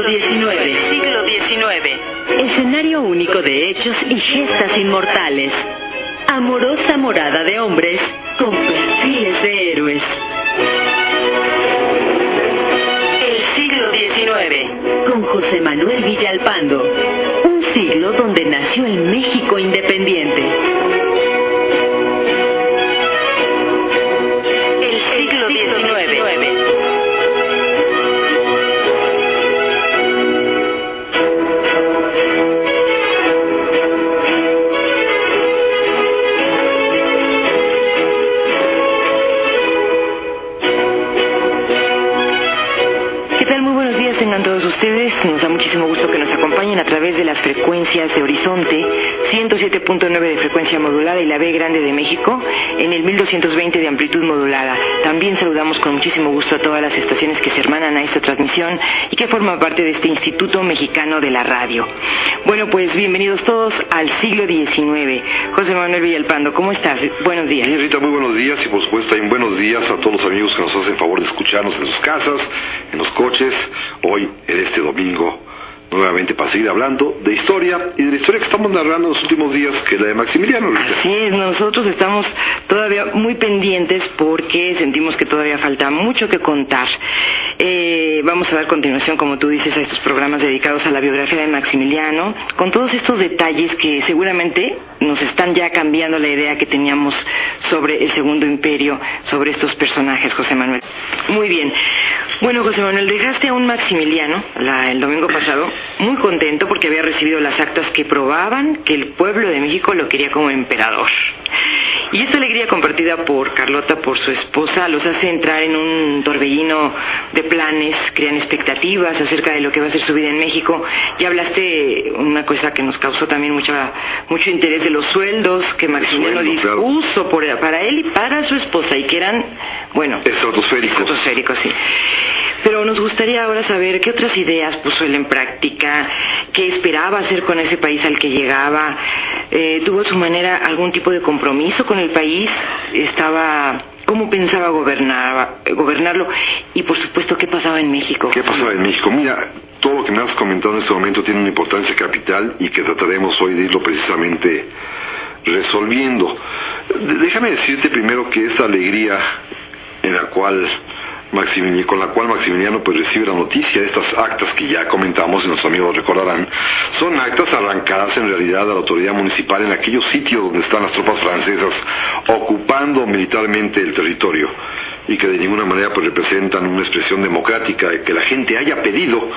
siglo XIX. Siglo XIX. Escenario único de hechos y gestas inmortales. Amorosa morada de hombres con perfiles de héroes. El siglo XIX. Con José Manuel Villalpando. Un siglo donde nació el México independiente. A través de las frecuencias de Horizonte 107.9 de frecuencia modulada y la B grande de México en el 1220 de amplitud modulada. También saludamos con muchísimo gusto a todas las estaciones que se hermanan a esta transmisión y que forman parte de este Instituto Mexicano de la Radio. Bueno, pues bienvenidos todos al siglo XIX. José Manuel Villalpando, ¿cómo estás? Buenos días. Bien, Rita, muy buenos días y por supuesto también buenos días a todos los amigos que nos hacen favor de escucharnos en sus casas, en los coches, hoy en este domingo, nuevamente para seguir hablando de historia y de la historia que estamos narrando en los últimos días, que es la de Maximiliano. Rita. Así es, nosotros estamos todavía muy pendientes porque sentimos que todavía falta mucho que contar. Eh, vamos a dar continuación, como tú dices, a estos programas dedicados a la biografía de Maximiliano, con todos estos detalles que seguramente nos están ya cambiando la idea que teníamos sobre el Segundo Imperio, sobre estos personajes, José Manuel. Muy bien. Bueno, José Manuel, dejaste a un Maximiliano la- el domingo pasado muy contento porque había recibido las actas que probaban que el pueblo de México lo quería como emperador. Y esta alegría compartida por Carlota, por su esposa, los hace entrar en un torbellino de planes, crean expectativas acerca de lo que va a ser su vida en México. Ya hablaste una cosa que nos causó también mucha, mucho interés de los sueldos que Maximiliano sueldo, claro. dispuso por- para él y para su esposa y que eran, bueno, Estratosféricos. estratosféricos, sí. Pero nos gustaría ahora saber qué otras ideas puso él en práctica, qué esperaba hacer con ese país al que llegaba, eh, tuvo a su manera algún tipo de compromiso con el país, estaba, cómo pensaba gobernar, gobernarlo y por supuesto qué pasaba en México. ¿Qué pasaba en México? Mira, todo lo que me has comentado en este momento tiene una importancia capital y que trataremos hoy de irlo precisamente resolviendo. Déjame decirte primero que esta alegría en la cual Maximiliano, con la cual Maximiliano pues recibe la noticia de estas actas que ya comentamos y nuestros amigos recordarán, son actas arrancadas en realidad a la autoridad municipal en aquellos sitios donde están las tropas francesas ocupando militarmente el territorio y que de ninguna manera pues representan una expresión democrática de que la gente haya pedido,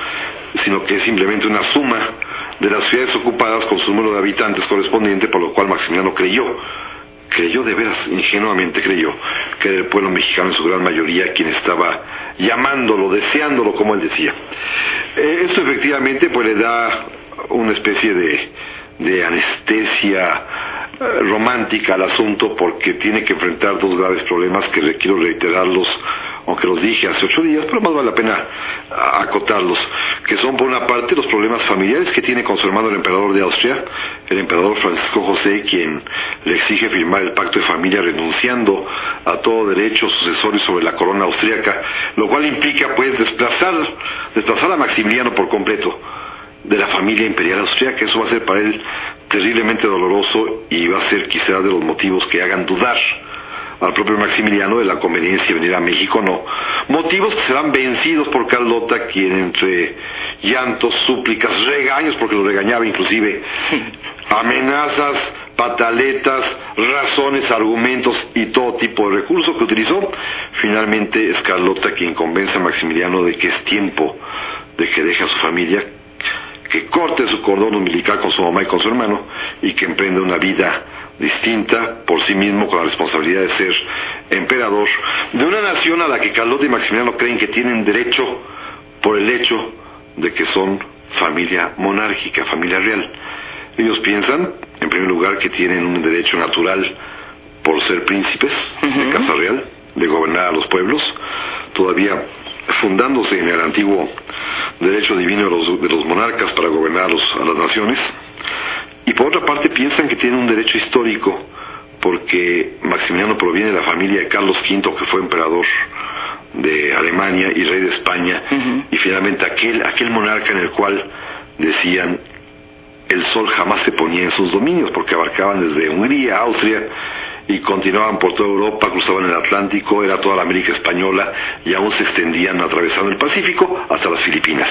sino que es simplemente una suma de las ciudades ocupadas con su número de habitantes correspondiente, por lo cual Maximiliano creyó creyó de veras, ingenuamente creyó, que era el pueblo mexicano en su gran mayoría quien estaba llamándolo, deseándolo, como él decía. Eh, esto efectivamente pues le da una especie de, de anestesia eh, romántica al asunto porque tiene que enfrentar dos graves problemas que requiero reiterarlos, aunque los dije hace ocho días, pero más vale la pena acotarlos, que son por una parte los problemas familiares que tiene con su hermano el emperador de Austria, el emperador Francisco José, quien le exige firmar el pacto de familia renunciando a todo derecho sucesorio sobre la corona austríaca, lo cual implica pues desplazar, desplazar a Maximiliano por completo de la familia imperial austríaca. Eso va a ser para él terriblemente doloroso y va a ser quizá de los motivos que hagan dudar al propio Maximiliano de la conveniencia de venir a México, no. Motivos que serán vencidos por Carlota, quien entre llantos, súplicas, regaños, porque lo regañaba inclusive, amenazas, pataletas, razones, argumentos y todo tipo de recursos que utilizó, finalmente es Carlota quien convence a Maximiliano de que es tiempo de que deje a su familia, que corte su cordón umbilical con su mamá y con su hermano y que emprenda una vida distinta por sí mismo con la responsabilidad de ser emperador de una nación a la que Carlota y Maximiliano creen que tienen derecho por el hecho de que son familia monárquica, familia real. Ellos piensan, en primer lugar, que tienen un derecho natural por ser príncipes de Casa Real, de gobernar a los pueblos, todavía fundándose en el antiguo derecho divino de los, de los monarcas para gobernar a los- a las naciones. Y por otra parte piensan que tienen un derecho histórico porque Maximiliano proviene de la familia de Carlos V, que fue emperador de Alemania y rey de España, y finalmente aquel, aquel monarca en el cual decían el sol jamás se ponía en sus dominios, porque abarcaban desde Hungría, Austria, y continuaban por toda Europa, cruzaban el Atlántico, era toda la América Española y aún se extendían atravesando el Pacífico hasta las Filipinas.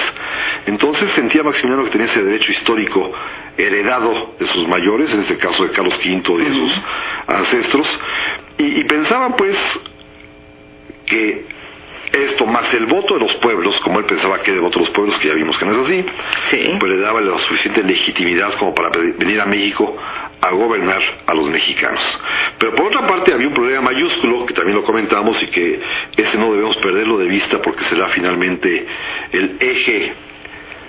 Entonces sentía Maximiliano que tenía ese derecho histórico heredado de sus mayores, en este caso de Carlos V y de sus ancestros, y, y pensaban pues que esto más el voto de los pueblos, como él pensaba que era el voto de los pueblos, que ya vimos que no es así, pues le daba la suficiente legitimidad como para venir a México a gobernar a los mexicanos. Pero por otra parte había un problema mayúsculo, que también lo comentamos y que ese no debemos perderlo de vista porque será finalmente el eje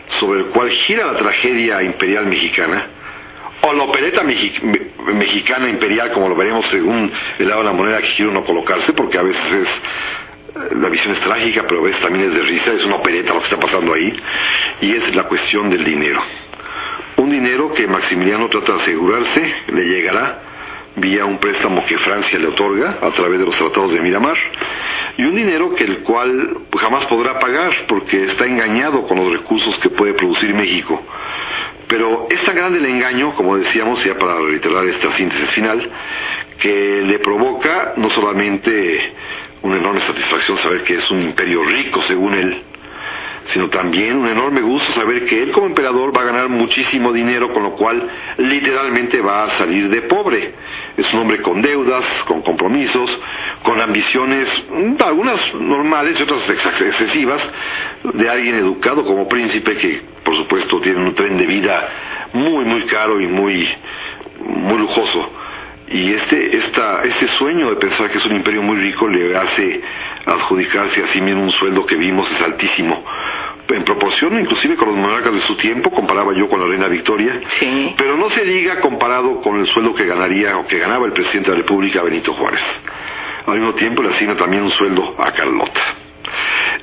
sobre el cual gira la tragedia imperial mexicana, o la opereta mexicana imperial, como lo veremos según el lado de la moneda que quiere uno colocarse, porque a veces es la visión es trágica, pero a veces también es de risa, es una opereta lo que está pasando ahí, y es la cuestión del dinero. Un dinero que Maximiliano trata de asegurarse, le llegará vía un préstamo que Francia le otorga a través de los tratados de Miramar, y un dinero que el cual jamás podrá pagar porque está engañado con los recursos que puede producir México. Pero es tan grande el engaño, como decíamos, ya para reiterar esta síntesis final, que le provoca no solamente una enorme satisfacción saber que es un imperio rico según él, sino también un enorme gusto saber que él como emperador va a ganar muchísimo dinero, con lo cual literalmente va a salir de pobre. Es un hombre con deudas, con compromisos, con ambiciones, mm, algunas normales y otras excesivas, de alguien educado como príncipe que por supuesto tiene un tren de vida muy, muy caro y muy, muy lujoso y este, esta, este sueño de pensar que es un imperio muy rico le hace adjudicarse a sí mismo un sueldo que vimos es altísimo. En proporción, inclusive con los monarcas de su tiempo, comparaba yo con la reina Victoria, pero no se diga comparado con el sueldo que ganaría o que ganaba el presidente de la República, Benito Juárez. Al mismo tiempo le asigna también un sueldo a Carlota.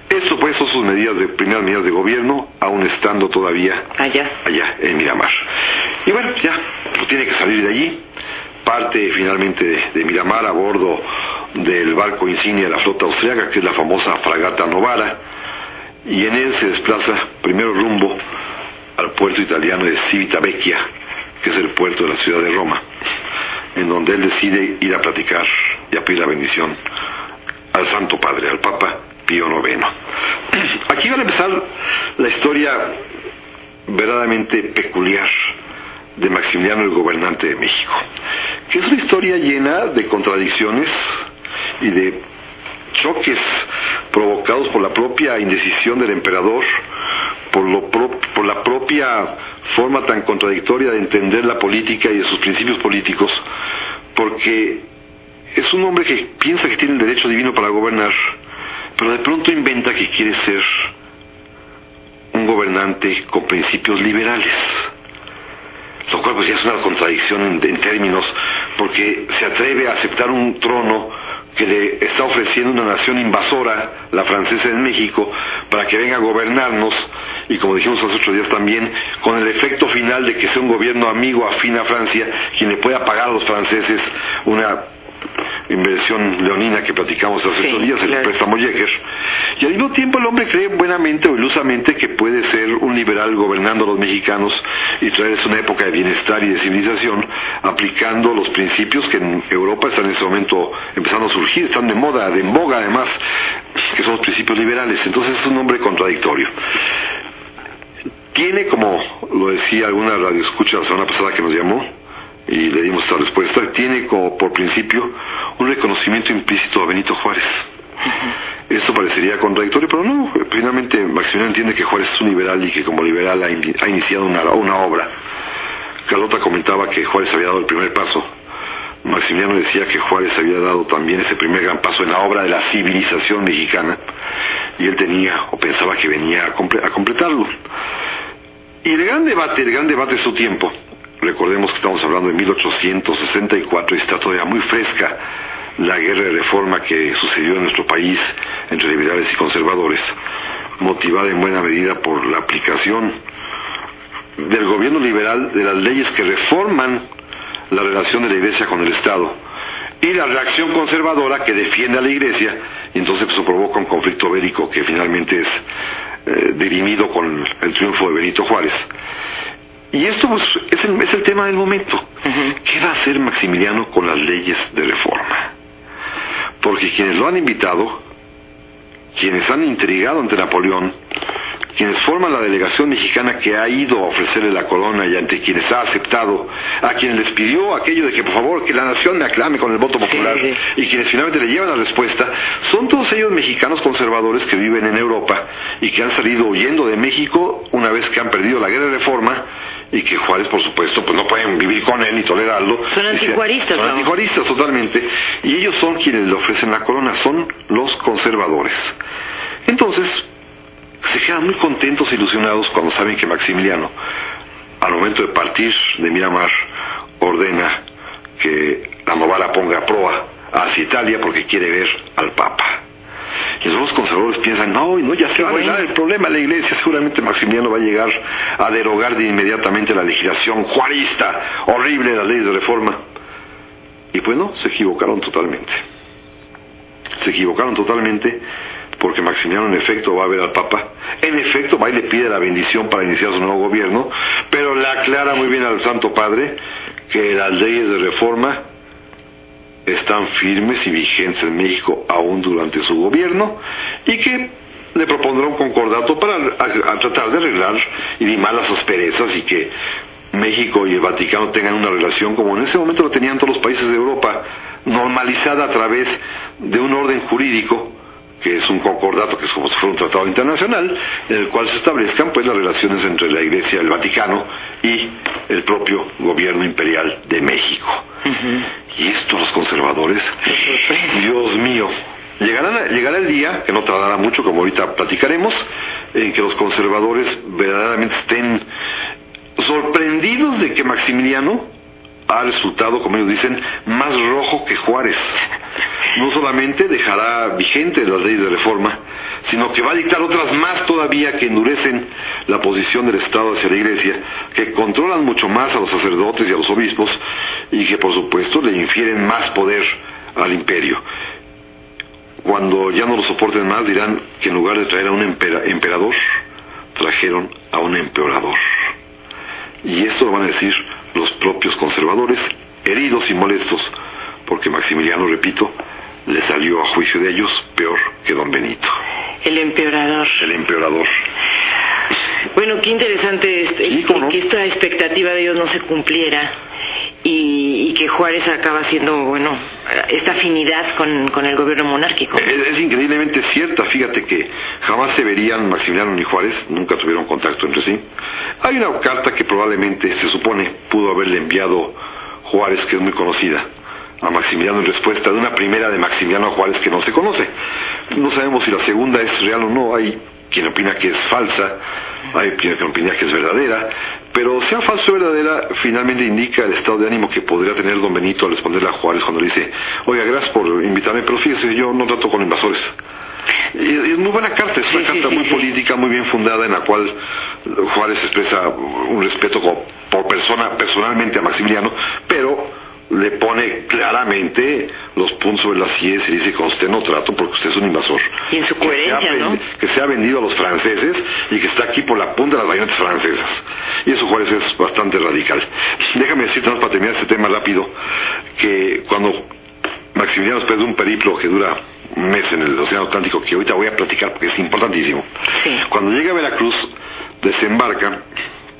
Esto pues son sus medidas de primeras medidas de gobierno, aún estando todavía allá, allá en Miramar. Y bueno, ya, pues tiene que salir de allí parte finalmente de, Miramar a bordo del barco insignia de la flota austriaca, que es la famosa fragata Novara, y en él se desplaza primero rumbo al puerto italiano de Civitavecchia, que es el puerto de la ciudad de Roma, en donde él decide ir a platicar y a pedir la bendición al Santo Padre, al Papa Pío IX. Aquí va a empezar la historia verdaderamente peculiar de Maximiliano el gobernante de México, que es una historia llena de contradicciones y de choques provocados por la propia indecisión del emperador, por, lo por la propia forma tan contradictoria de entender la política y de sus principios políticos, porque es un hombre que piensa que tiene el derecho divino para gobernar, pero de pronto inventa que quiere ser un gobernante con principios liberales lo cual pues ya es una contradicción en, términos, porque se atreve a aceptar un trono que le está ofreciendo una nación invasora, la francesa en México, para que venga a gobernarnos, y como dijimos hace otros días también, con el efecto final de que sea un gobierno amigo afín a Francia, quien le pueda pagar a los franceses una inversión leonina que platicamos hace estos días, el préstamo Jäger. Y al mismo tiempo el hombre cree buenamente o ilusamente que puede ser un liberal gobernando a los mexicanos y traerles una época de bienestar y de civilización, aplicando los principios que en Europa están en ese momento empezando a surgir, están de moda, de en boga además, que son los principios liberales. Entonces es un hombre contradictorio tiene, como lo decía alguna radio escucha la semana pasada que nos llamó, y le dimos esta respuesta, tiene como por principio un reconocimiento implícito a Benito Juárez. Esto parecería contradictorio, pero no, finalmente Maximiliano entiende que Juárez es un liberal y que como liberal ha, iniciado una, una obra. Carlota comentaba que Juárez había dado el primer paso. Maximiliano decía que Juárez había dado también ese primer gran paso en la obra de la civilización mexicana y él tenía o pensaba que venía a, a completarlo. Y el gran debate, el gran debate de su tiempo, Recordemos que estamos hablando de 1864 y está todavía muy fresca la guerra de reforma que sucedió en nuestro país entre liberales y conservadores, motivada en buena medida por la aplicación del gobierno liberal de las leyes que reforman la relación de la Iglesia con el Estado y la reacción conservadora que defiende a la iglesia, y entonces eso provoca un conflicto bélico que finalmente es eh, dirimido con el triunfo de Benito Juárez. Y esto pues, es, el, es el tema del momento. ¿Qué va a hacer Maximiliano con las leyes de reforma? Porque quienes lo han invitado, quienes han intrigado ante Napoleón, quienes forman la delegación mexicana que ha ido a ofrecerle la corona y ante quienes ha aceptado, a quienes les pidió aquello de que por favor que la nación me aclame con el voto popular y quienes finalmente le llevan la respuesta, son todos ellos mexicanos conservadores que viven en Europa y que han salido huyendo de México una vez que han perdido la guerra de reforma y que Juárez, por supuesto, pues no pueden vivir con él ni tolerarlo. Son antijuaristas, Son antijuaristas totalmente. Y ellos son quienes le ofrecen la corona, son los conservadores. Entonces, se quedan muy contentos e ilusionados cuando saben que Maximiliano, al momento de partir de Miramar, ordena que la novara ponga a proa hacia Italia porque quiere ver al Papa. Y los conservadores piensan, no, no, ya se va a arreglar el problema la iglesia, seguramente Maximiliano va a llegar a derogar de inmediatamente la legislación juarista, horrible de las leyes de reforma. Y pues no, se equivocaron totalmente. Se equivocaron totalmente porque Maximiliano en efecto va a ver al Papa, en efecto va y le pide la bendición para iniciar su nuevo gobierno, pero le aclara muy bien al Santo Padre que las leyes de reforma están firmes y vigentes en México aún durante su gobierno y que le propondrá un concordato para tratar de arreglar y limar las asperezas y que México y el Vaticano tengan una relación como en ese momento lo tenían todos los países de Europa, normalizada a través de un orden jurídico que es un concordato, que es como si fuera un tratado internacional, en el cual se establezcan pues las relaciones entre la Iglesia, el Vaticano y el propio gobierno imperial de México. Y esto los conservadores, Dios mío, llegará, llegará el día, que no tardará mucho, como ahorita platicaremos, en que los conservadores verdaderamente estén sorprendidos de que Maximiliano ha resultado, como ellos dicen, más rojo que Juárez. No solamente dejará vigentes las leyes de reforma, sino que va a dictar otras más todavía que endurecen la posición del Estado hacia la Iglesia, que controlan mucho más a los sacerdotes y a los obispos y que por supuesto le infieren más poder al imperio. Cuando ya no lo soporten más dirán que en lugar de traer a un emperador, trajeron a un empeorador. Y esto lo van a decir los propios conservadores, heridos y molestos, porque Maximiliano, repito, le salió a juicio de ellos peor que don Benito. El empeorador. El empeorador. Bueno, qué interesante este, que, esta expectativa de ellos no se cumpliera y, que Juárez acaba siendo, bueno, esta afinidad con, el gobierno monárquico. Es, increíblemente cierta, fíjate que jamás se verían Maximiliano ni Juárez, nunca tuvieron contacto entre sí. Hay una carta que probablemente se supone pudo haberle enviado Juárez, que es muy conocida, a Maximiliano en respuesta de una primera de Maximiliano a Juárez que no se conoce. No sabemos si la segunda es real o no, hay quien opina que es falsa, hay quien opina que es verdadera, pero sea falsa o verdadera, finalmente indica el estado de ánimo que podría tener don Benito al responderle a Juárez cuando le dice, oiga, gracias por invitarme, pero fíjese, yo no trato con invasores. Es muy buena carta, es una carta muy política, muy bien fundada, en la cual Juárez expresa un respeto por persona, personalmente a Maximiliano, pero le pone claramente los puntos sobre las IES y dice que con usted no trato porque usted es un invasor. Y en su coherencia, que ¿no? Que se ha vendido a los franceses y que está aquí por la punta de las bayonetas francesas. Y eso Juárez es bastante radical. Déjame decirte más para terminar este tema rápido, que cuando Maximiliano después de un periplo que dura un mes en el Océano Atlántico, que ahorita voy a platicar porque es importantísimo, cuando llega a Veracruz, desembarca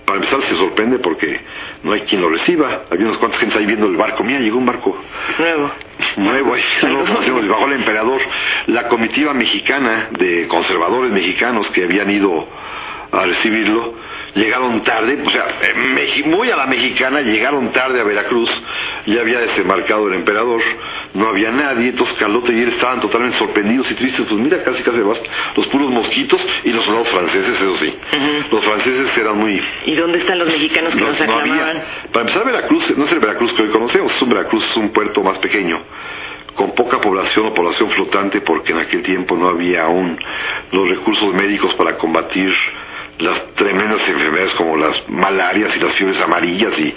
para empezar se sorprende porque no hay quien lo reciba. Había unos cuantos gente ahí viendo el barco. Mira, llegó un barco. Nuevo. Nuevo, ahí bajó el emperador. La comitiva mexicana de conservadores mexicanos que habían ido a recibirlo, llegaron tarde, o sea, muy a la mexicana, llegaron tarde a Veracruz, ya había desembarcado el emperador, no había nadie, entonces Carlota y él estaban totalmente sorprendidos y tristes, pues mira, casi casi vas, los puros mosquitos y los soldados franceses, eso sí. Los franceses eran muy... ¿Y dónde están los mexicanos que nos aclamaban? Para empezar, Veracruz, no es el Veracruz que hoy conocemos, un Veracruz es un puerto más pequeño con poca población o población flotante porque en aquel tiempo no había aún los recursos médicos para combatir las tremendas enfermedades como las malarias y las fiebres amarillas y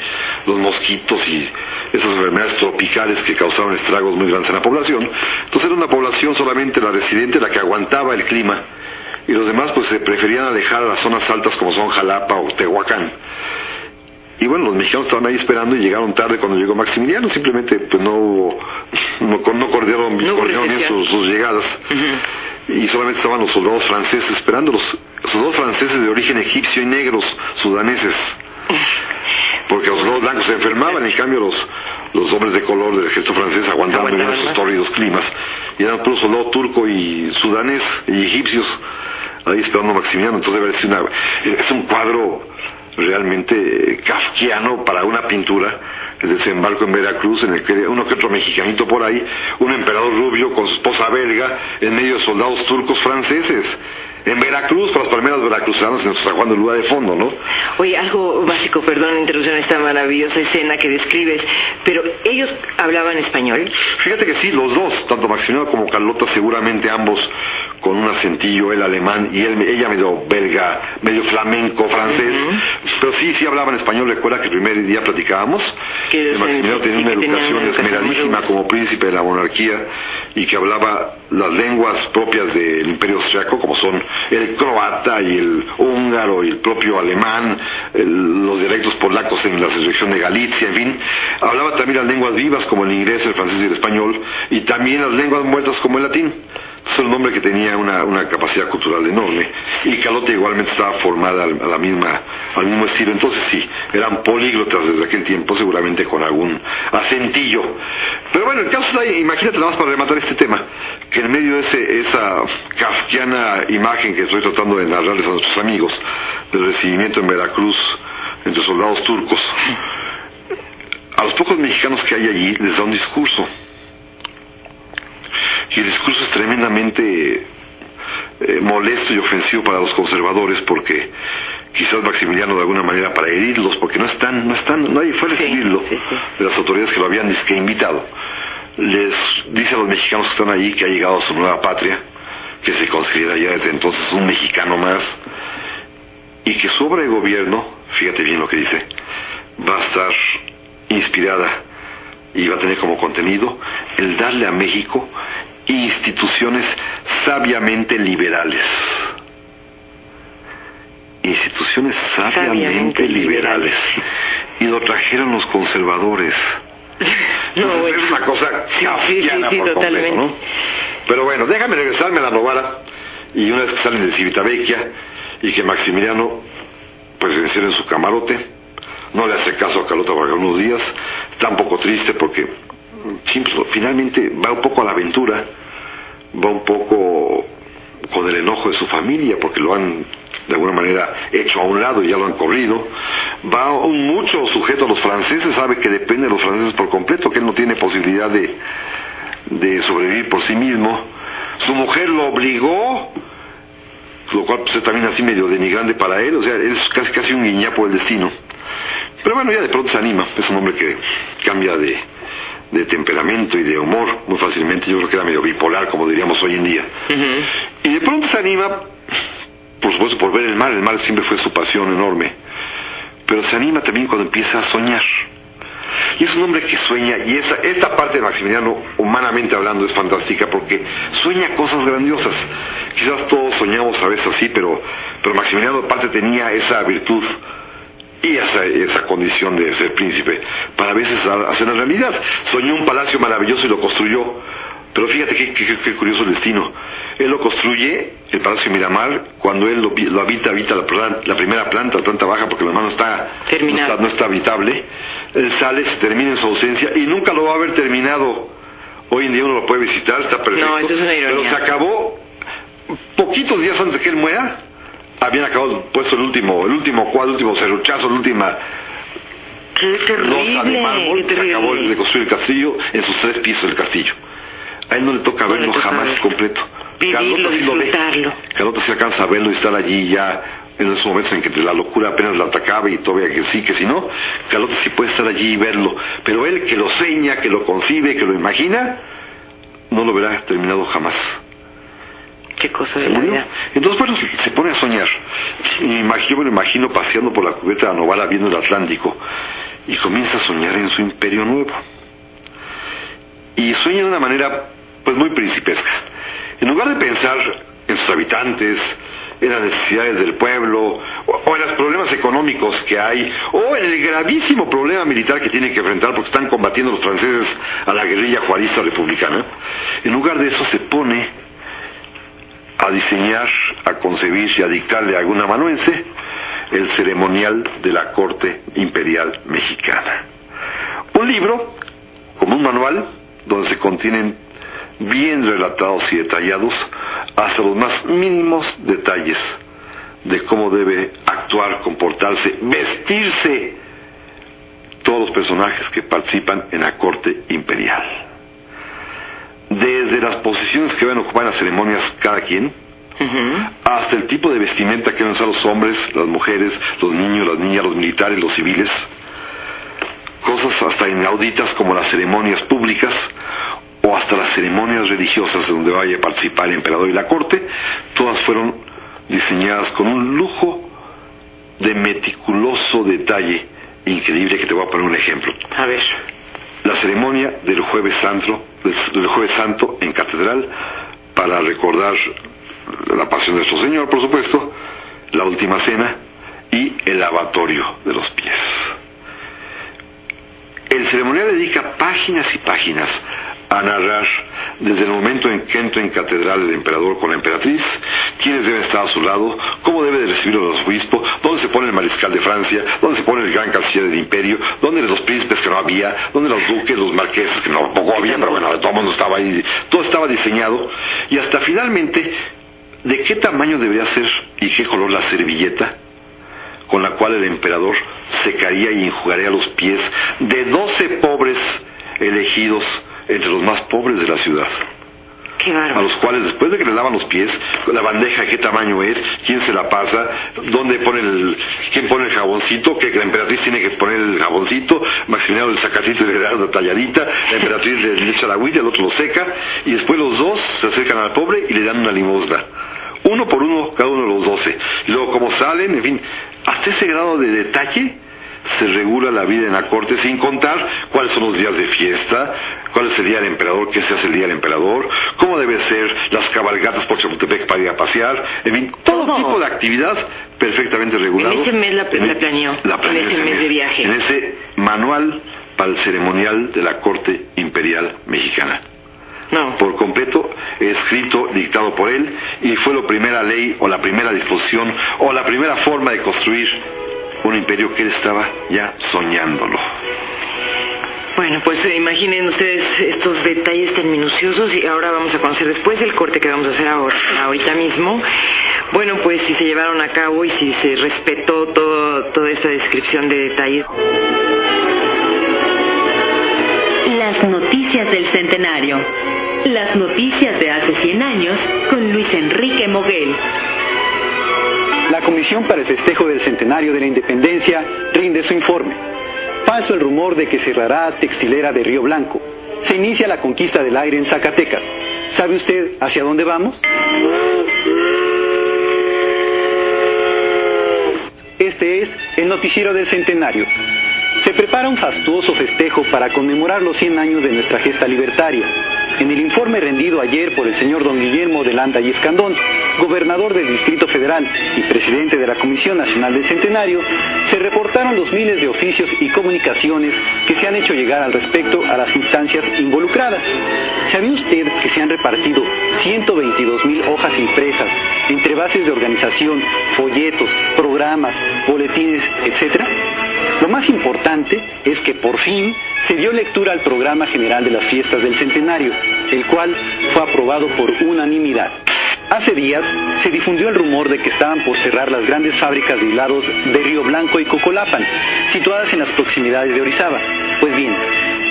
los mosquitos y esas enfermedades tropicales que causaban estragos muy grandes en la población. Entonces era una población solamente la residente la que aguantaba el clima y los demás pues se preferían alejar a las zonas altas como son Jalapa o Tehuacán. Y bueno, los mexicanos estaban ahí esperando y llegaron tarde cuando llegó Maximiliano, simplemente pues no hubo, no, no coordinaron, bien sus, llegadas. Y solamente estaban los soldados franceses esperando, los soldados franceses de origen egipcio y negros, sudaneses. Porque los soldados blancos se enfermaban, en cambio los, los hombres de color del ejército francés aguantaban bien esos tórridos climas. Y eran puros soldados turco y sudanés y egipcios ahí esperando a Maximiliano. Entonces debe una, es un cuadro realmente kafkiano para una pintura, el desembarco en Veracruz, en el que uno que otro mexicanito por ahí, un emperador rubio con su esposa belga, en medio de soldados turcos franceses en Veracruz, con las palmeras veracruzanas en San Juan de Lua de fondo, ¿no? Oye, algo básico, perdón la interrupción, esta maravillosa escena que describes, pero ¿ellos hablaban español? Fíjate que sí, los dos, tanto Maximiliano como Carlota, seguramente ambos con un acentillo, el alemán y él, ella medio belga, medio flamenco, francés, pero sí, sí hablaban español, recuerda que el primer día platicábamos, que Maximiliano tenía una educación esmeradísima como príncipe de la monarquía y que hablaba las lenguas propias del imperio austriaco, como son el croata y el húngaro y el propio alemán, los dialectos polacos en la región de Galicia, en fin. Hablaba también las lenguas vivas como el inglés, el francés y el español, y también las lenguas muertas como el latín. Es un hombre que tenía una, capacidad cultural enorme y Calote igualmente estaba formada al, a la misma, al mismo estilo. Entonces sí, eran políglotas desde aquel tiempo, seguramente con algún acentillo. Pero bueno, el caso está ahí, imagínate nada más para rematar este tema, que en medio de ese, esa kafkiana imagen que estoy tratando de narrarles a nuestros amigos del recibimiento en Veracruz entre soldados turcos, a los pocos mexicanos que hay allí les da un discurso y el discurso es tremendamente eh, molesto y ofensivo para los conservadores porque quizás Maximiliano de alguna manera para herirlos porque no están no están nadie fue a recibirlo de las autoridades que lo habían que invitado. Les dice a los mexicanos que están allí que ha llegado a su nueva patria que se considera ya desde entonces un mexicano más y que su obra de gobierno fíjate bien lo que dice va a estar inspirada y va a tener como contenido el darle a México instituciones sabiamente liberales. Instituciones sabiamente, liberales. Y lo trajeron los conservadores. No, es una cosa sí, por completo, ¿no? Pero bueno, déjame regresarme a la novara y una vez que salen de Civitavecchia y que Maximiliano pues encierra en su camarote, no le hace caso a Carlota por unos días, está un poco triste porque finalmente va un poco a la aventura, va un poco con el enojo de su familia porque lo han de alguna manera hecho a un lado y ya lo han corrido. Va mucho sujeto a los franceses, sabe que depende de los franceses por completo, que él no tiene posibilidad de, de sobrevivir por sí mismo. Su mujer lo obligó, lo cual pues, es también así medio denigrante para él, o sea, es casi casi un guiñapo del destino. Pero bueno, ya de pronto se anima, es un hombre que cambia de, de temperamento y de humor muy fácilmente. Yo creo que era medio bipolar, como diríamos hoy en día. Y de pronto se anima, por supuesto, por ver el mal. El mal siempre fue su pasión enorme. Pero se anima también cuando empieza a soñar. Y es un hombre que sueña, y esa, esta parte de Maximiliano, humanamente hablando, es fantástica porque sueña cosas grandiosas. Quizás todos soñamos a veces así, pero, pero Maximiliano aparte tenía esa virtud esa, esa condición de ser príncipe para a veces hacer la realidad. Soñó un palacio maravilloso y lo construyó. Pero fíjate qué, curioso el destino. Él lo construye, el Palacio Miramar, cuando él lo, habita, habita la, primera planta, la planta baja, porque la mano está, no está, no está habitable. Él sale, se termina en su ausencia y nunca lo va a haber terminado. Hoy en día uno lo puede visitar, está perfecto. No, eso es una ironía. Pero se acabó poquitos días antes de que él muera habían acabado puesto el último, el último cuadro, el último serruchazo, la última Qué terrible, mármol, se acabó de construir el castillo en sus tres pisos del castillo. A él no le toca verlo jamás completo. Vivirlo. Carlota se alcanza a verlo y estar allí ya en esos momentos en que la locura apenas la atacaba y todavía que sí, que si no, Carlota sí puede estar allí y verlo. Pero él que lo seña, que lo concibe, que lo imagina, no lo verá terminado jamás. Qué cosa de la vida. Entonces, bueno, se pone a soñar. Yo me lo imagino paseando por la cubierta de la Novara viendo el Atlántico. Y comienza a soñar en su imperio nuevo. Y sueña de una manera, pues, muy principesca. En lugar de pensar en sus habitantes, en las necesidades del pueblo, o, o en los problemas económicos que hay, o en el gravísimo problema militar que tienen que enfrentar porque están combatiendo los franceses a la guerrilla juarista republicana, en lugar de eso se pone a diseñar, a concebir y a dictarle a algún amanuense el ceremonial de la corte imperial mexicana. Un libro, como un manual, donde se contienen bien relatados y detallados hasta los más mínimos detalles de cómo debe actuar, comportarse, vestirse todos los personajes que participan en la corte imperial desde las posiciones que van a ocupar en las ceremonias cada quien, hasta el tipo de vestimenta que van a usar los hombres, las mujeres, los niños, las niñas, los militares, los civiles, cosas hasta inauditas como las ceremonias públicas o hasta las ceremonias religiosas donde vaya a participar el emperador y la corte, todas fueron diseñadas con un lujo de meticuloso detalle increíble que te voy a poner un ejemplo. A ver. La ceremonia del jueves santo, del jueves santo en catedral para recordar la pasión de nuestro Señor, por supuesto, la última cena y el lavatorio de los pies. El ceremonial dedica páginas y páginas a narrar desde el momento en que entra en catedral el emperador con la emperatriz, quiénes deben estar a su lado, cómo debe de recibirlo el obispo, dónde se pone el mariscal de Francia, dónde se pone el gran canciller del imperio, dónde los príncipes que no había, dónde los duques, los marqueses que no poco había, pero bueno, todo el mundo estaba ahí, todo estaba diseñado, y hasta finalmente, ¿de qué tamaño debería ser y qué color la servilleta? con la cual el emperador secaría y enjugaría los pies de doce pobres elegidos entre los más pobres de la ciudad, Qué a los cuales después de que le lavan los pies, la bandeja de qué tamaño es, quién se la pasa, dónde pone el, quién pone el jaboncito, que la emperatriz tiene que poner el jaboncito, Maximiliano el sacatito y le da una talladita, la emperatriz le echa la agüita, el otro lo seca, y después los dos se acercan al pobre y le dan una limosna. Uno por uno, cada uno de los doce. Y luego, como salen, en fin, hasta ese grado de detalle se regula la vida en la corte sin contar cuáles son los días de fiesta, cuál es el día del emperador, qué se hace el día del emperador, cómo deben ser las cabalgatas por Chapultepec para ir a pasear, en fin, todo, tipo de actividad perfectamente regulado. En ese mes la- la planeó, la planeó en ese mes de viaje. En ese manual para el ceremonial de la corte imperial mexicana No. por completo, escrito, dictado por él, y fue la primera ley o la primera disposición o la primera forma de construir un imperio que él estaba ya soñándolo. Bueno, pues eh, imaginen ustedes estos detalles tan minuciosos y ahora vamos a conocer después del corte que vamos a hacer ahora, ahorita mismo. Bueno, pues si se llevaron a cabo y si se respetó todo, toda esta descripción de detalles. Las noticias del centenario. Las noticias de hace 100 años con Luis Enrique Moguel. Comisión para el Festejo del Centenario de la Independencia rinde su informe. Falso el rumor de que cerrará textilera de Río Blanco. Se inicia la conquista del aire en Zacatecas. ¿Sabe usted hacia dónde vamos? Este es el noticiero del Centenario. Se prepara un fastuoso festejo para conmemorar los 100 años de nuestra gesta libertaria. En el informe rendido ayer por el señor don Guillermo de Landa y Escandón, gobernador del Distrito Federal y presidente de la Comisión Nacional del Centenario, se reportaron los miles de oficios y comunicaciones que se han hecho llegar al respecto a las instancias involucradas. ¿Sabía usted que se han repartido 122 mil hojas impresas entre bases de organización, folletos, programas, boletines, etcétera? Lo más importante es que por fin se dio lectura al programa general de las fiestas del centenario, el cual fue aprobado por unanimidad. Hace días se difundió el rumor de que estaban por cerrar las grandes fábricas de hilados de Río Blanco y Cocolapan, situadas en las proximidades de Orizaba. Pues bien,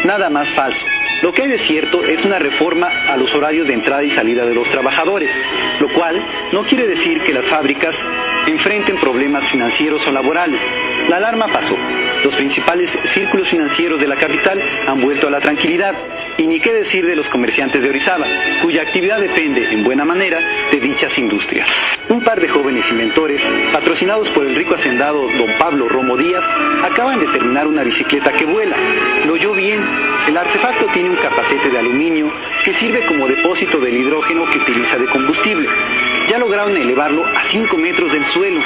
nada más falso. Lo que hay de cierto es una reforma a los horarios de entrada y salida de los trabajadores, lo cual no quiere decir que las fábricas enfrenten problemas financieros o laborales. La alarma pasó. Los principales círculos financieros de la capital han vuelto a la tranquilidad. Y ni qué decir de los comerciantes de Orizaba, cuya actividad depende en buena manera de dichas industrias. Un par de jóvenes inventores, patrocinados por el rico hacendado don Pablo Romo Díaz, acaban de terminar una bicicleta que vuela. Lo oyó bien. El artefacto tiene un capacete de aluminio que sirve como depósito del hidrógeno que utiliza de combustible. Ya lograron elevarlo a 5 metros del suelo.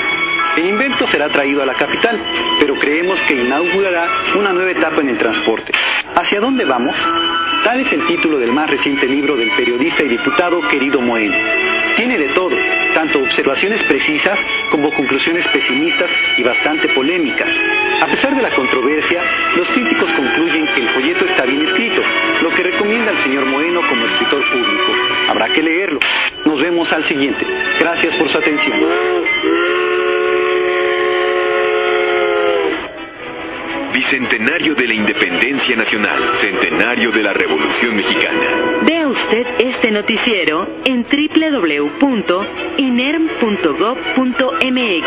El invento será traído a la capital, pero creemos que inaugurará una nueva etapa en el transporte. ¿Hacia dónde vamos? Tal es el título del más reciente libro del periodista y diputado querido Moen. Tiene de todo, tanto observaciones precisas como conclusiones pesimistas y bastante polémicas. A pesar de la controversia, los críticos concluyen que el folleto está bien escrito, lo que recomienda al señor Moeno como escritor público. Habrá que leerlo. Nos vemos al siguiente. Gracias por su atención. Bicentenario de la Independencia Nacional, Centenario de la Revolución Mexicana. Vea usted este noticiero en www.inerm.gov.mx.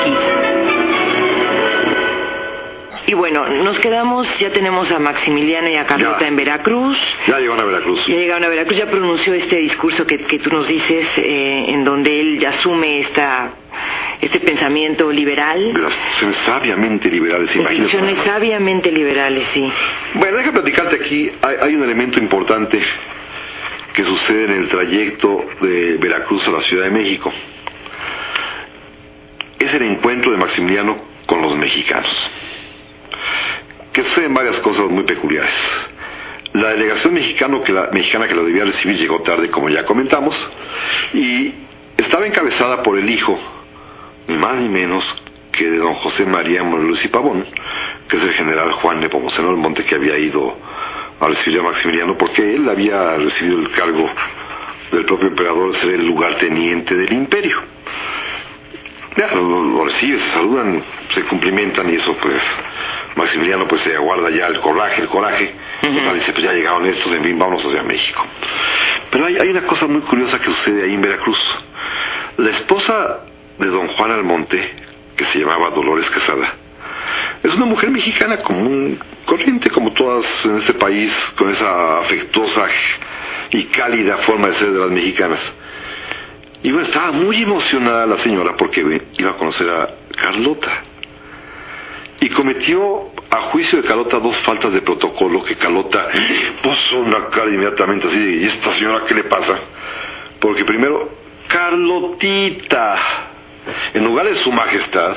Y bueno, nos quedamos, ya tenemos a Maximiliano y a Carlota Ya. en Veracruz. Ya llegaron a Veracruz. Ya llegaron a Veracruz, ya pronunció este discurso que, que tú nos dices, eh, en donde él ya asume esta, este pensamiento liberal. De las instituciones sabiamente liberales, imagínate. Instituciones sabiamente liberales, sí. Bueno, déjame platicarte aquí. Hay, hay un elemento importante que sucede en el trayecto de Veracruz a la Ciudad de México. Es el encuentro de Maximiliano con los mexicanos. Que suceden varias cosas muy peculiares. La delegación mexicano que la, mexicana que la debía recibir llegó tarde, como ya comentamos, y estaba encabezada por el hijo, ni más ni menos que de don José María Morelos y Pavón, que es el general Juan Nepomuceno del Monte que había ido a recibir a Maximiliano porque él había recibido el cargo del propio emperador de ser el lugarteniente del imperio. Ya, lo, lo recibe, se saludan, se cumplimentan y eso pues Maximiliano pues se aguarda ya el coraje, el coraje. Total, dice, pues ya llegaron estos, en fin, vámonos hacia México. Pero hay, hay una cosa muy curiosa que sucede ahí en Veracruz. La esposa de don Juan Almonte, que se llamaba Dolores Quesada, es una mujer mexicana común, corriente como todas en este país, con esa afectuosa y cálida forma de ser de las mexicanas. Y bueno, estaba muy emocionada la señora porque iba a conocer a Carlota. Y cometió, a juicio de Carlota, dos faltas de protocolo que Carlota puso una cara inmediatamente así de, ¿y esta señora qué le pasa? Porque primero, Carlotita, en lugar de su majestad,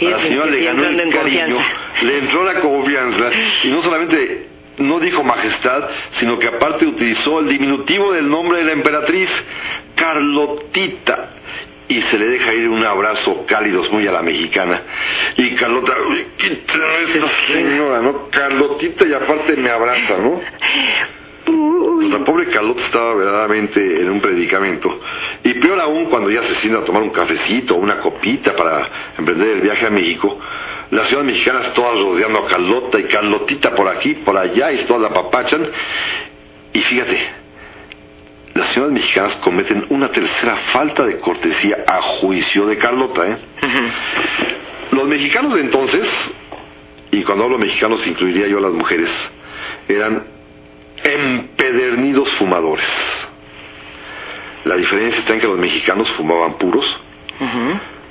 a la señora le ganó el cariño, le entró la confianza y no solamente no dijo majestad, sino que aparte utilizó el diminutivo del nombre de la emperatriz, Carlotita. Y se le deja ir un abrazo cálido muy a la mexicana. Y Carlota, uy, quítame esta señora, ¿no? Carlotita y aparte me abraza, ¿no? Pues la pobre Carlota estaba verdaderamente en un predicamento. Y peor aún cuando ya se sienta a tomar un cafecito o una copita para emprender el viaje a México, las ciudades mexicanas todas rodeando a Carlota y Carlotita por aquí, por allá y todas la papachan. Y fíjate, las ciudades mexicanas cometen una tercera falta de cortesía a juicio de Carlota. ¿eh? Los mexicanos de entonces, y cuando hablo mexicanos incluiría yo a las mujeres, eran empedernidos fumadores. La diferencia está en que los mexicanos fumaban puros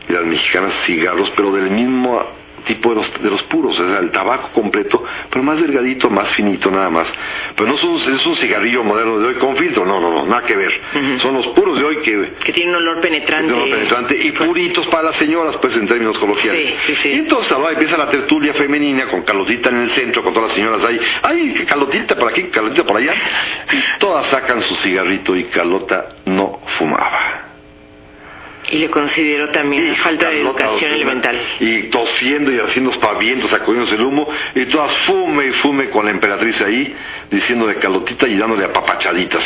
y las mexicanas cigarros, pero del mismo tipo de los, de los puros, o sea, el tabaco completo, pero más delgadito, más finito nada más. Pero no son- es un cigarrillo moderno de hoy con filtro, no, no, no, nada que ver. Son los puros de hoy que Que tiene un olor penetrante. de olor penetrante y puritos para las señoras, pues en términos coloquiales. Sí, sí, sí. Y entonces ahora empieza la tertulia femenina con Carlotita en el centro, con todas las señoras ahí. ¡Ay, Carlotita por aquí, Carlotita por allá! Y todas sacan su cigarrito y Carlota no fumaba. Y le considero también falta de educación elemental. Y tosiendo y haciendo espavientos, sacudiéndose el humo, y todas fume y fume con la emperatriz ahí, diciéndole Carlotita y dándole apapachaditas.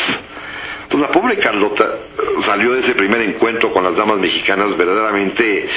Entonces la pobre Carlota eh, salió de ese primer encuentro con las damas mexicanas verdaderamente eh,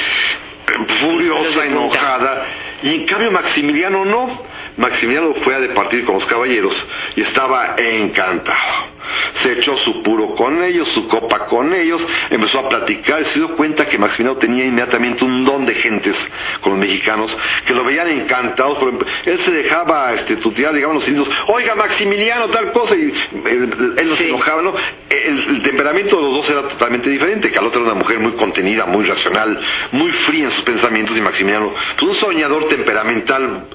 furiosa, enojada, y en cambio Maximiliano no. Maximiliano fue a departir con los caballeros y estaba encantado. Se echó su puro con ellos, su copa con ellos, empezó a platicar y se dio cuenta que Maximiliano tenía inmediatamente un don de gentes con los mexicanos que lo veían encantados. Él se dejaba este, tutear, digamos, los indios, oiga Maximiliano, tal cosa, y él, él no se enojaba, ¿no? El, el, temperamento de los dos era totalmente diferente. Carlota era una mujer muy contenida, muy racional, muy fría en sus pensamientos y Maximiliano, pues un soñador temperamental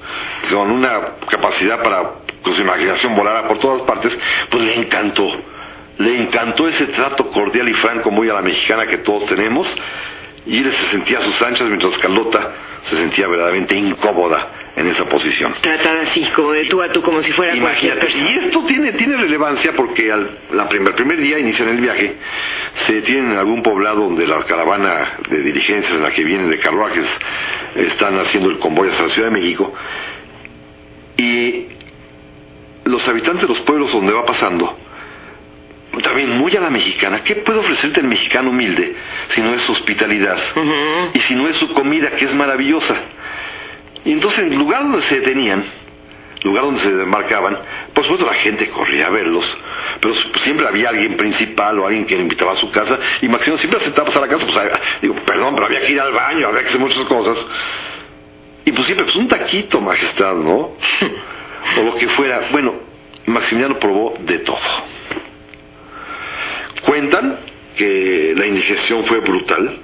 con una capacidad para con su imaginación volara por todas partes, pues le encantó. Le encantó ese trato cordial y franco muy a la mexicana que todos tenemos. Y él se sentía a sus anchas mientras Carlota se sentía verdaderamente incómoda en esa posición. Tratada así, como de tú a tú, como si fuera cualquier persona. Y esto tiene, tiene relevancia porque al la primer, primer día inician el viaje, se detienen en algún poblado donde la caravana de diligencias en la que vienen de carruajes están haciendo el convoy hacia la Ciudad de México. Y los habitantes de los pueblos donde va pasando, también muy a la mexicana, ¿qué puede ofrecerte el mexicano humilde si no es su hospitalidad? Uh -huh. Y si no es su comida, que es maravillosa. Y entonces, en el lugar donde se detenían, lugar donde se demarcaban, por supuesto la gente corría a verlos, pero siempre había alguien principal o alguien que le invitaba a su casa, y Maximiliano siempre aceptaba pasar a casa, pues digo, perdón, pero había que ir al baño, había que hacer muchas cosas. Y pues siempre, pues un taquito, majestad, ¿no? o lo que fuera. Bueno, Maximiliano probó de todo. Cuentan que la indigestión fue brutal.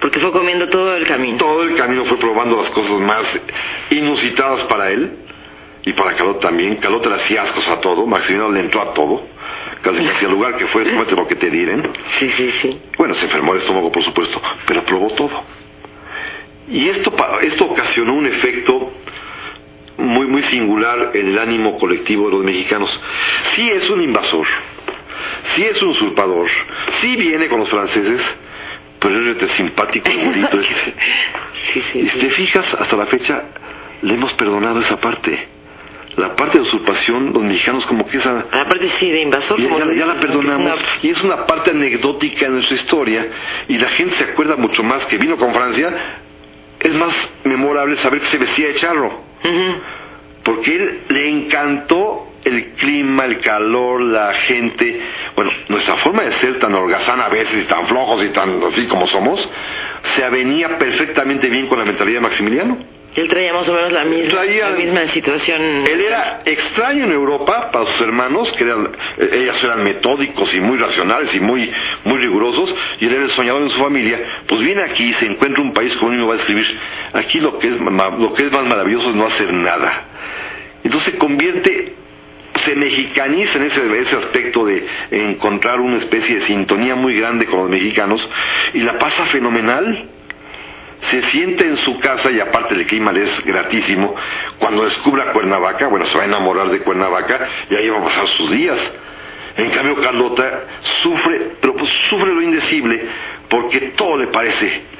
Porque fue comiendo todo el camino. Todo el camino fue probando las cosas más inusitadas para él y para Calot también. Calot le hacía ascos a todo, Maximiliano le entró a todo. Casi casi al lugar que fue, comete lo que te diren. Sí, sí, sí. Bueno, se enfermó el estómago, por supuesto, pero probó todo. Y esto, esto ocasionó un efecto muy, muy singular en el ánimo colectivo de los mexicanos. Sí es un invasor, sí es un usurpador, sí viene con los franceses, pero es simpático y bonito. Este. sí, sí, y si te fijas, hasta la fecha le hemos perdonado esa parte. La parte de usurpación, los mexicanos como que esa... La parte sí de invasor. Ya, ya, ya la perdonamos. Es una... Y es una parte anecdótica en nuestra historia. Y la gente se acuerda mucho más que vino con Francia. Es más memorable saber que se vestía de charro. Porque él le encantó el clima, el calor, la gente. Bueno, nuestra forma de ser tan holgazana a veces y tan flojos y tan así como somos, se avenía perfectamente bien con la mentalidad de Maximiliano. Él traía más o menos la misma, traía, la misma situación. Él era extraño en Europa para sus hermanos, que eran, ellas eran metódicos y muy racionales y muy, muy rigurosos, y él era el soñador en su familia. Pues viene aquí y se encuentra un país como uno va a escribir. Aquí lo que es, lo que es más maravilloso es no hacer nada. Entonces se convierte se mexicaniza en ese, ese aspecto de encontrar una especie de sintonía muy grande con los mexicanos y la pasa fenomenal se siente en su casa y aparte el clima le es gratísimo. Cuando descubra Cuernavaca, bueno, se va a enamorar de Cuernavaca y ahí va a pasar sus días. En cambio, Carlota sufre, pero pues sufre lo indecible porque todo le parece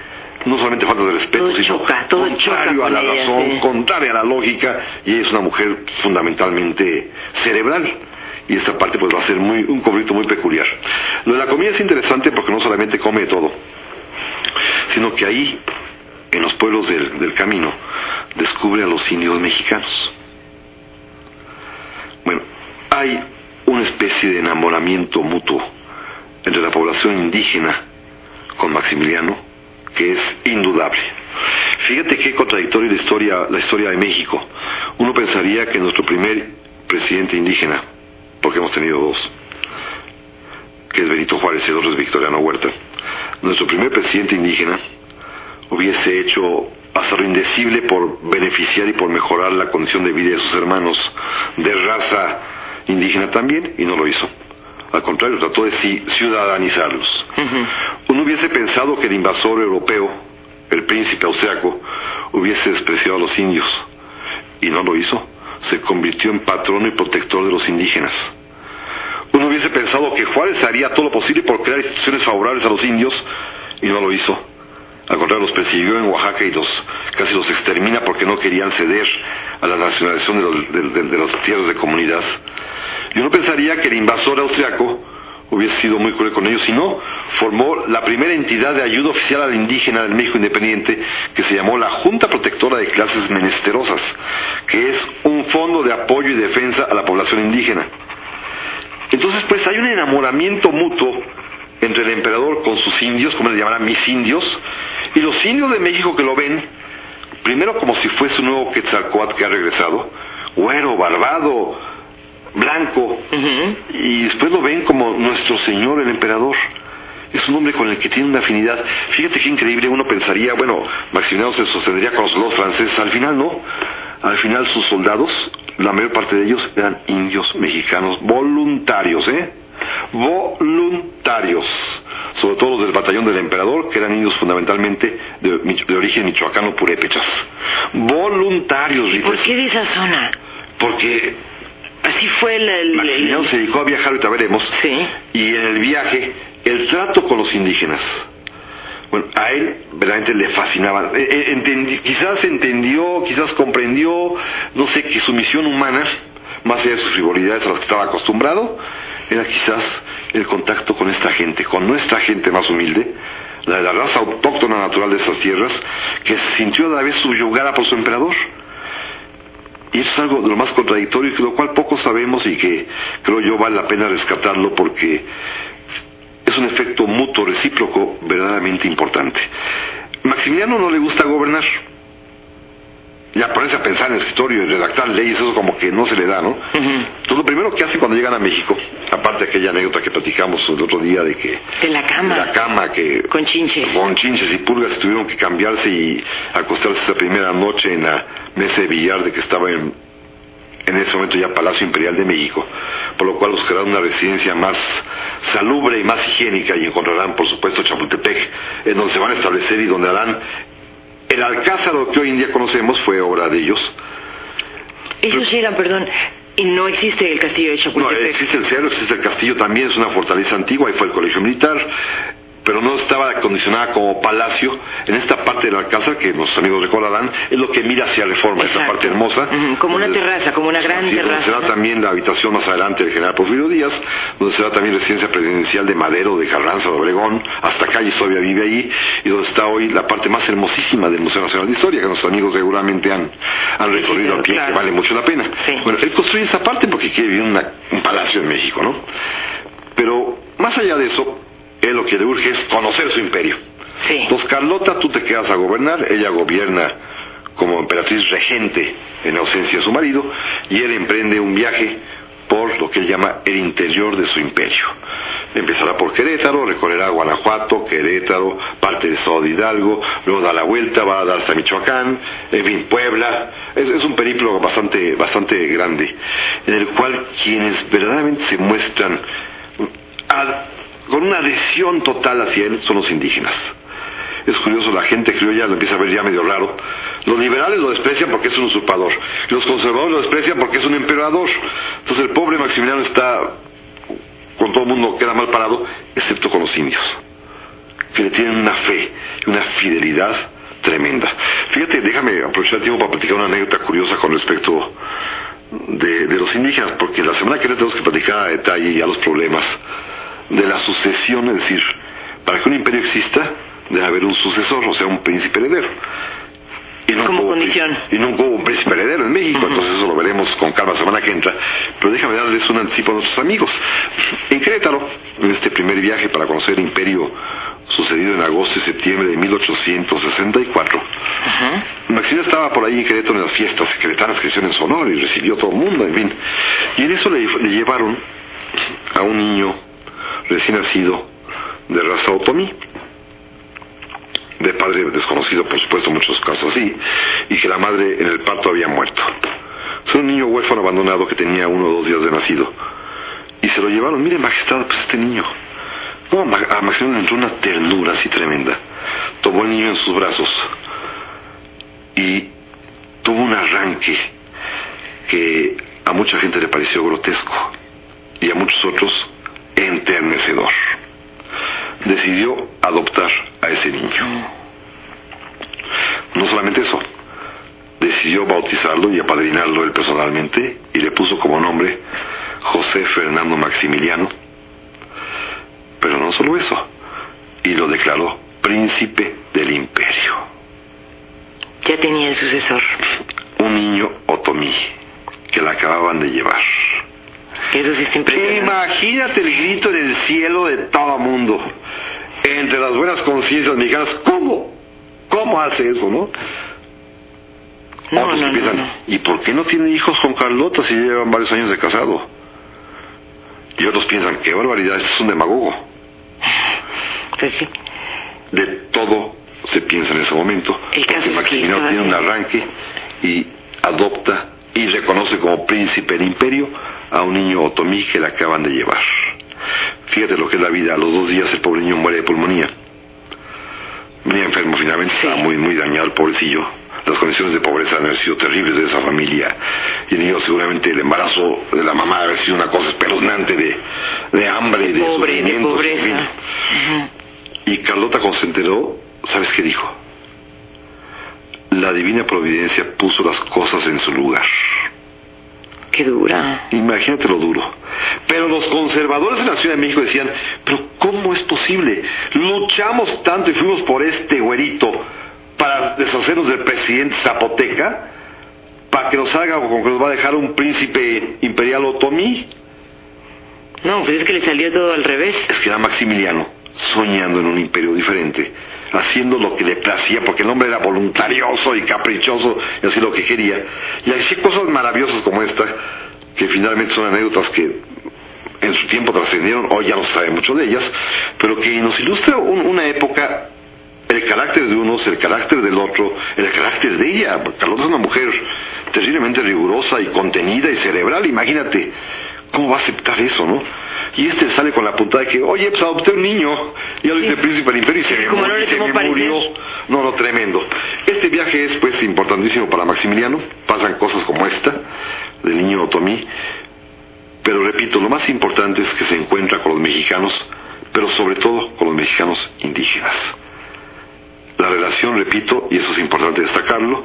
no solamente falta de respeto, todo sino choca, todo contrario choca a la ella, razón, contrario a la lógica, y ella es una mujer fundamentalmente cerebral. Y esta parte pues va a ser muy, un conflicto muy peculiar. Lo de la comida es interesante porque no solamente come de todo, sino que ahí en los pueblos del, camino, descubre a los indios mexicanos. Bueno, hay una especie de enamoramiento mutuo entre la población indígena con Maximiliano, que es indudable. Fíjate qué contradictoria la historia, la historia de México. Uno pensaría que nuestro primer presidente indígena, porque hemos tenido dos, que es Benito Juárez y el otro es Victoriano Huerta, nuestro primer presidente indígena hubiese hecho hasta lo indecible por beneficiar y por mejorar la condición de vida de sus hermanos de raza indígena también, y no lo hizo. Al contrario, trató de ciudadanizarlos. Uh -huh. Uno hubiese pensado que el invasor europeo, el príncipe austriaco, hubiese despreciado a los indios, y no lo hizo. Se convirtió en patrono y protector de los indígenas. Uno hubiese pensado que Juárez haría todo lo posible por crear instituciones favorables a los indios, y no lo hizo al contrario, los persiguió en Oaxaca y los casi los extermina porque no querían ceder a la nacionalización de los, de, los tierras de comunidad. Y uno pensaría que el invasor austriaco hubiese sido muy cruel con ellos, y no, formó la primera entidad de ayuda oficial al indígena del México Independiente, que se llamó la Junta Protectora de Clases Menesterosas, que es un fondo de apoyo y defensa a la población indígena. Entonces, pues hay un enamoramiento mutuo entre el emperador con sus indios, como le llamarán mis indios, y los indios de México que lo ven, primero como si fuese un nuevo Quetzalcoatl que ha regresado, güero, barbado, blanco, y después lo ven como nuestro señor, el emperador. Es un hombre con el que tiene una afinidad. Fíjate qué increíble, uno pensaría, bueno, Maximiliano se sostendría con los soldados franceses, al final no. Al final sus soldados, la mayor parte de ellos eran indios mexicanos voluntarios, ¿eh? Voluntarios. Sobre todo los del batallón del emperador, que eran indios fundamentalmente de, de origen michoacano purépechas. Voluntarios, ¿Y ¿Por qué de esa zona? Porque Así fue el... el- Maximiliano se dedicó a viajar, ahorita veremos. Sí. Y en el viaje, el trato con los indígenas. Bueno, a él verdaderamente le fascinaba. Eh, entendi- quizás entendió, quizás comprendió, no sé, que su misión humana, más allá de sus frivolidades a las que estaba acostumbrado, era quizás el contacto con esta gente, con nuestra gente más humilde, la de la raza autóctona natural de esas tierras, que se sintió a la vez subyugada por su emperador. Y eso es algo de lo más contradictorio y de lo cual poco sabemos y que creo yo vale la pena rescatarlo porque es un efecto mutuo, recíproco, verdaderamente importante. Maximiliano no le gusta gobernar. Ya ponerse a pensar en el escritorio y redactar leyes, eso como que no se le da, ¿no? Entonces lo primero que hace cuando llegan a México, aparte de aquella anécdota que platicamos el otro día de que De la cama. la cama que Con chinches. con chinches y pulgas tuvieron que cambiarse y acostarse esa primera noche en la mesa de billar de que estaba en, en ese momento ya Palacio Imperial de México, por lo cual buscarán una residencia más salubre y más higiénica y encontrarán por supuesto Chapultepec, en donde se van a establecer y donde harán el alcázar lo que hoy en día conocemos fue obra de ellos. Ellos llegan, perdón, y no existe el castillo de No, Chapultepec. existe el cerro, existe el castillo también, es una fortaleza antigua, ahí fue el colegio militar, pero no estaba acondicionada como palacio. En esta parte del alcázar, que nuestros amigos recordarán, es lo que mira hacia Reforma, esa parte hermosa. Como una terraza, como una gran Así es, donde terraza, será también la habitación más adelante del general Porfirio Díaz, donde será también residencia presidencial de Madero, de Carranza, de Obregón, hasta Calle todavía vive ahí, y donde está hoy la parte más hermosísima del Museo Nacional de Historia, que nuestros amigos seguramente han, han recorrido a pie, claro. que vale mucho la pena. Sí. Bueno, él construye esa parte porque quiere vivir una- un palacio en México, ¿no? Pero más allá de eso, él lo que le urge es conocer su imperio. Sí. Entonces, Carlota, tú te quedas a gobernar, ella gobierna como emperatriz regente en ausencia de su marido, y él emprende un viaje por lo que él llama el interior de su imperio. Empezará por Querétaro, recorrerá Guanajuato, Querétaro, parte del estado de Hidalgo, luego da la vuelta, va a dar hasta Michoacán, en fin, Puebla. Es, es un periplo bastante, bastante grande, en el cual quienes verdaderamente se muestran con una adhesión total hacia él son los indígenas. Es curioso, la gente criolla lo empieza a ver ya medio raro. Los liberales lo desprecian porque es un usurpador. Los conservadores lo desprecian porque es un emperador. Entonces el pobre Maximiliano está, con todo el mundo queda mal parado, excepto con los indios, que le tienen una fe una fidelidad tremenda. Fíjate, déjame aprovechar el tiempo para platicar una anécdota curiosa con respecto de, de los indígenas, porque la semana que viene tenemos que platicar a detalle ya los problemas de la sucesión, es decir, para que un imperio exista debe haber un sucesor, o sea, un príncipe heredero. Y no Como hubo un condición. príncipe- Y no hubo un príncipe heredero en México, entonces eso lo veremos con calma la semana que entra. Pero déjame darles un anticipo a nuestros amigos. En Querétaro, en este primer viaje para conocer el imperio sucedido en agosto y septiembre de 1864, Maximiliano estaba por ahí en Querétaro en las fiestas queretanas que hicieron en Sonora y recibió a todo el mundo, en fin. Y en eso le, le llevaron a un niño recién nacido de raza otomí, de padre desconocido, por supuesto, muchos casos así, y que la madre en el parto había muerto. Es un niño huérfano abandonado que tenía uno o dos días de nacido. Y se lo llevaron, mire majestad, pues este niño. No, a Maximiliano le entró una ternura así tremenda. Tomó el niño en sus brazos y tuvo un arranque que a mucha gente le pareció grotesco y a muchos otros enternecedor. Decidió adoptar a ese niño. No solamente eso, decidió bautizarlo y apadrinarlo él personalmente y le puso como nombre José Fernando Maximiliano no solo eso, y lo declaró príncipe del imperio. Ya tenía el sucesor. Un niño otomí que la acababan de llevar. Eso sí está impresionante. Imagínate el grito en el cielo de todo mundo. Entre las buenas conciencias mexicanas, ¿cómo? ¿Cómo hace eso, no? No, Otros no, no. ¿y por qué no tiene hijos con Carlota si llevan varios años de casado? Y otros piensan, qué barbaridad, este es un demagogo. Pues sí. De todo se piensa en ese momento. El caso porque es que tiene un arranque y adopta y reconoce como príncipe del imperio a un niño otomí que le acaban de llevar. Fíjate lo que es la vida. A los dos días el pobre niño muere de pulmonía. Venía enfermo finalmente, Sí. estaba muy, muy dañado el pobrecillo. Las condiciones de pobreza han sido terribles de esa familia. Y el niño seguramente el embarazo de la mamá ha sido una cosa espeluznante de, de hambre, de Pobre, de en pobreza. Y Carlota cuando se enteró, ¿sabes qué dijo? La divina providencia puso las cosas en su lugar. Qué dura. Imagínate lo duro. Pero los conservadores en la Ciudad de México decían, pero ¿cómo es posible? Luchamos tanto y fuimos por este güerito para deshacernos del presidente Zapoteca, para que nos haga con que nos va a dejar un príncipe imperial otomí. No, pues es que le salió todo al revés. Es que era Maximiliano, soñando en un imperio diferente, haciendo lo que le placía, porque el hombre era voluntarioso y caprichoso y hacía lo que quería. Y hacía cosas maravillosas como esta, que finalmente son anécdotas que en su tiempo trascendieron, hoy ya no se sabe mucho de ellas, pero que nos ilustra un- una época, el carácter de unos, el carácter del otro, el carácter de ella. Carlota es una mujer terriblemente rigurosa y contenida y cerebral, imagínate. ¿Cómo va a aceptar eso, no? Y este sale con la puntada de que, oye, pues adopté un niño, ya lo dice príncipe del imperio y se me, Como no murió, y se me murió. No, no, tremendo. Este viaje es, pues, importantísimo para Maximiliano. Pasan cosas como esta, del niño otomí. Pero repito, lo más importante es que se encuentra con los mexicanos, pero sobre todo con los mexicanos indígenas. La relación, repito, y eso es importante destacarlo,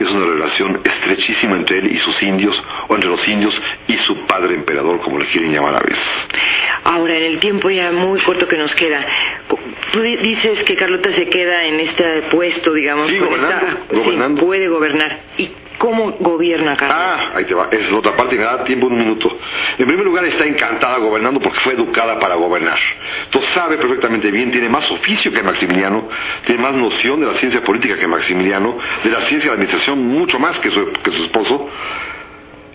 es una relación estrechísima entre él y sus indios, o entre los indios y su padre emperador, como le quieren llamar a veces. Ahora, en el tiempo ya muy corto que nos queda, tú di- dices que Carlota se queda en este puesto, digamos, Sí, con gobernando, esta- sí, gobernando. puede gobernar. ¿Y cómo gobierna Carlota? Ah, ahí te va. Esa es la otra parte, me da tiempo un minuto. En primer lugar, está encantada gobernando porque fue educada para gobernar. Entonces sabe perfectamente bien, tiene más oficio que Maximiliano, tiene más noción de la ciencia política que Maximiliano, de la ciencia de la administración mucho más que su, que su esposo.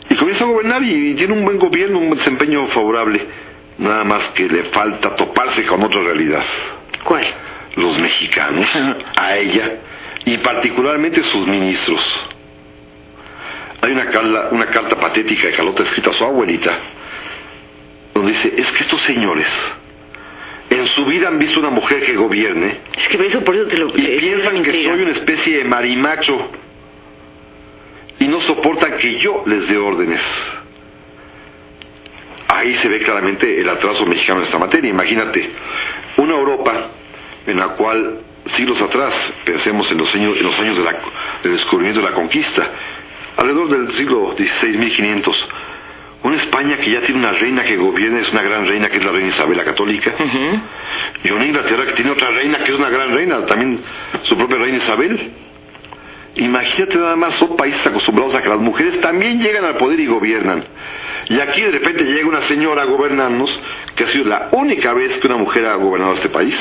Y comienza a gobernar y, y tiene un buen gobierno, un desempeño favorable. Nada más que le falta toparse con otra realidad. ¿Cuál? Los mexicanos, a ella, y particularmente sus ministros. Hay una, carta patética de Carlota escrita a su abuelita, donde dice, es que estos señores en su vida han visto una mujer que gobierne Es que eso por eso te lo y piensan que soy una especie de marimacho y no soportan que yo les dé órdenes. Ahí se ve claramente el atraso mexicano en esta materia. Imagínate, una Europa en la cual siglos atrás, pensemos en los años, en los años de la- del descubrimiento de la conquista, alrededor del siglo XVI, 1500, una España que ya tiene una reina que gobierna, es una gran reina que es la reina Isabel la Católica, y una Inglaterra que tiene otra reina que es una gran reina, también su propia reina Isabel. Imagínate nada más, son países acostumbrados a que las mujeres también llegan al poder y gobiernan. Y aquí de repente llega una señora a gobernarnos, que ha sido la única vez que una mujer ha gobernado este país,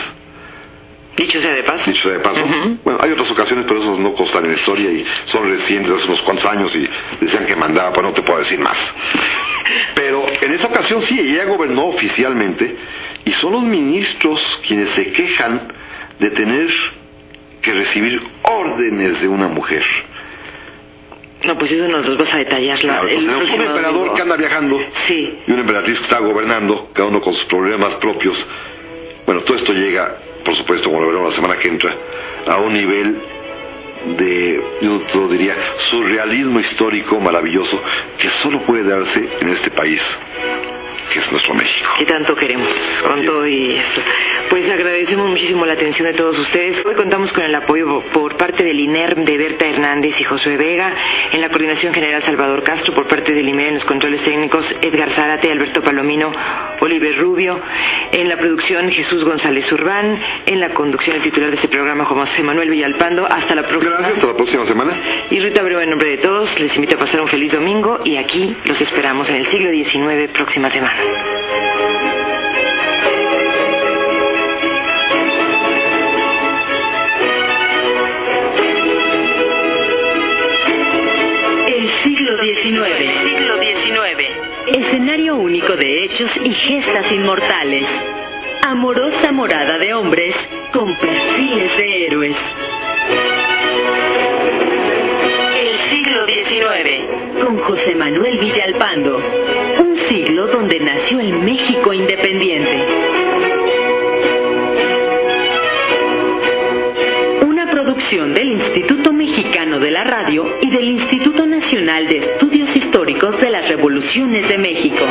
Dicho sea de paso. dicho sea de paso. Bueno, hay otras ocasiones, pero esas no constan en la historia y son recientes, hace unos cuantos años, y decían que mandaba, pues no te puedo decir más. Pero en esa ocasión sí, ella gobernó oficialmente, y son los ministros quienes se quejan de tener que recibir órdenes de una mujer. No, pues eso nos vas a detallar la, Claro, el tenemos un emperador domingo. que anda viajando Sí. y una emperatriz que está gobernando, cada uno con sus problemas propios. Bueno, todo esto llega, por supuesto, como lo veremos la semana que entra, a un nivel de, yo diría, surrealismo histórico maravilloso que solo puede darse en este país. Que es nuestro México. Que tanto queremos, con todo y esto. Pues agradecemos muchísimo la atención de todos ustedes. Hoy contamos con el apoyo por parte del INERM de Berta Hernández y Josué Vega, en la coordinación general Salvador Castro, por parte del IME en los controles técnicos Edgar Zárate, Alberto Palomino, Oliver Rubio, en la producción Jesús González Urbán, en la conducción el titular de este programa José Manuel Villalpando. Hasta la próxima. Gracias, hasta la próxima semana. Y Rita Abreu, en nombre de todos, les invito a pasar un feliz domingo y aquí los esperamos en el siglo XIX próxima semana. El siglo XIX. Escenario único de hechos y gestas inmortales. Amorosa morada de hombres con perfiles de héroes. El siglo XIX. Con José Manuel Villalpando. Un siglo donde nació el México independiente. Una producción del Instituto Mexicano de la Radio y del Instituto Nacional de Estudios Históricos de las Revoluciones de México.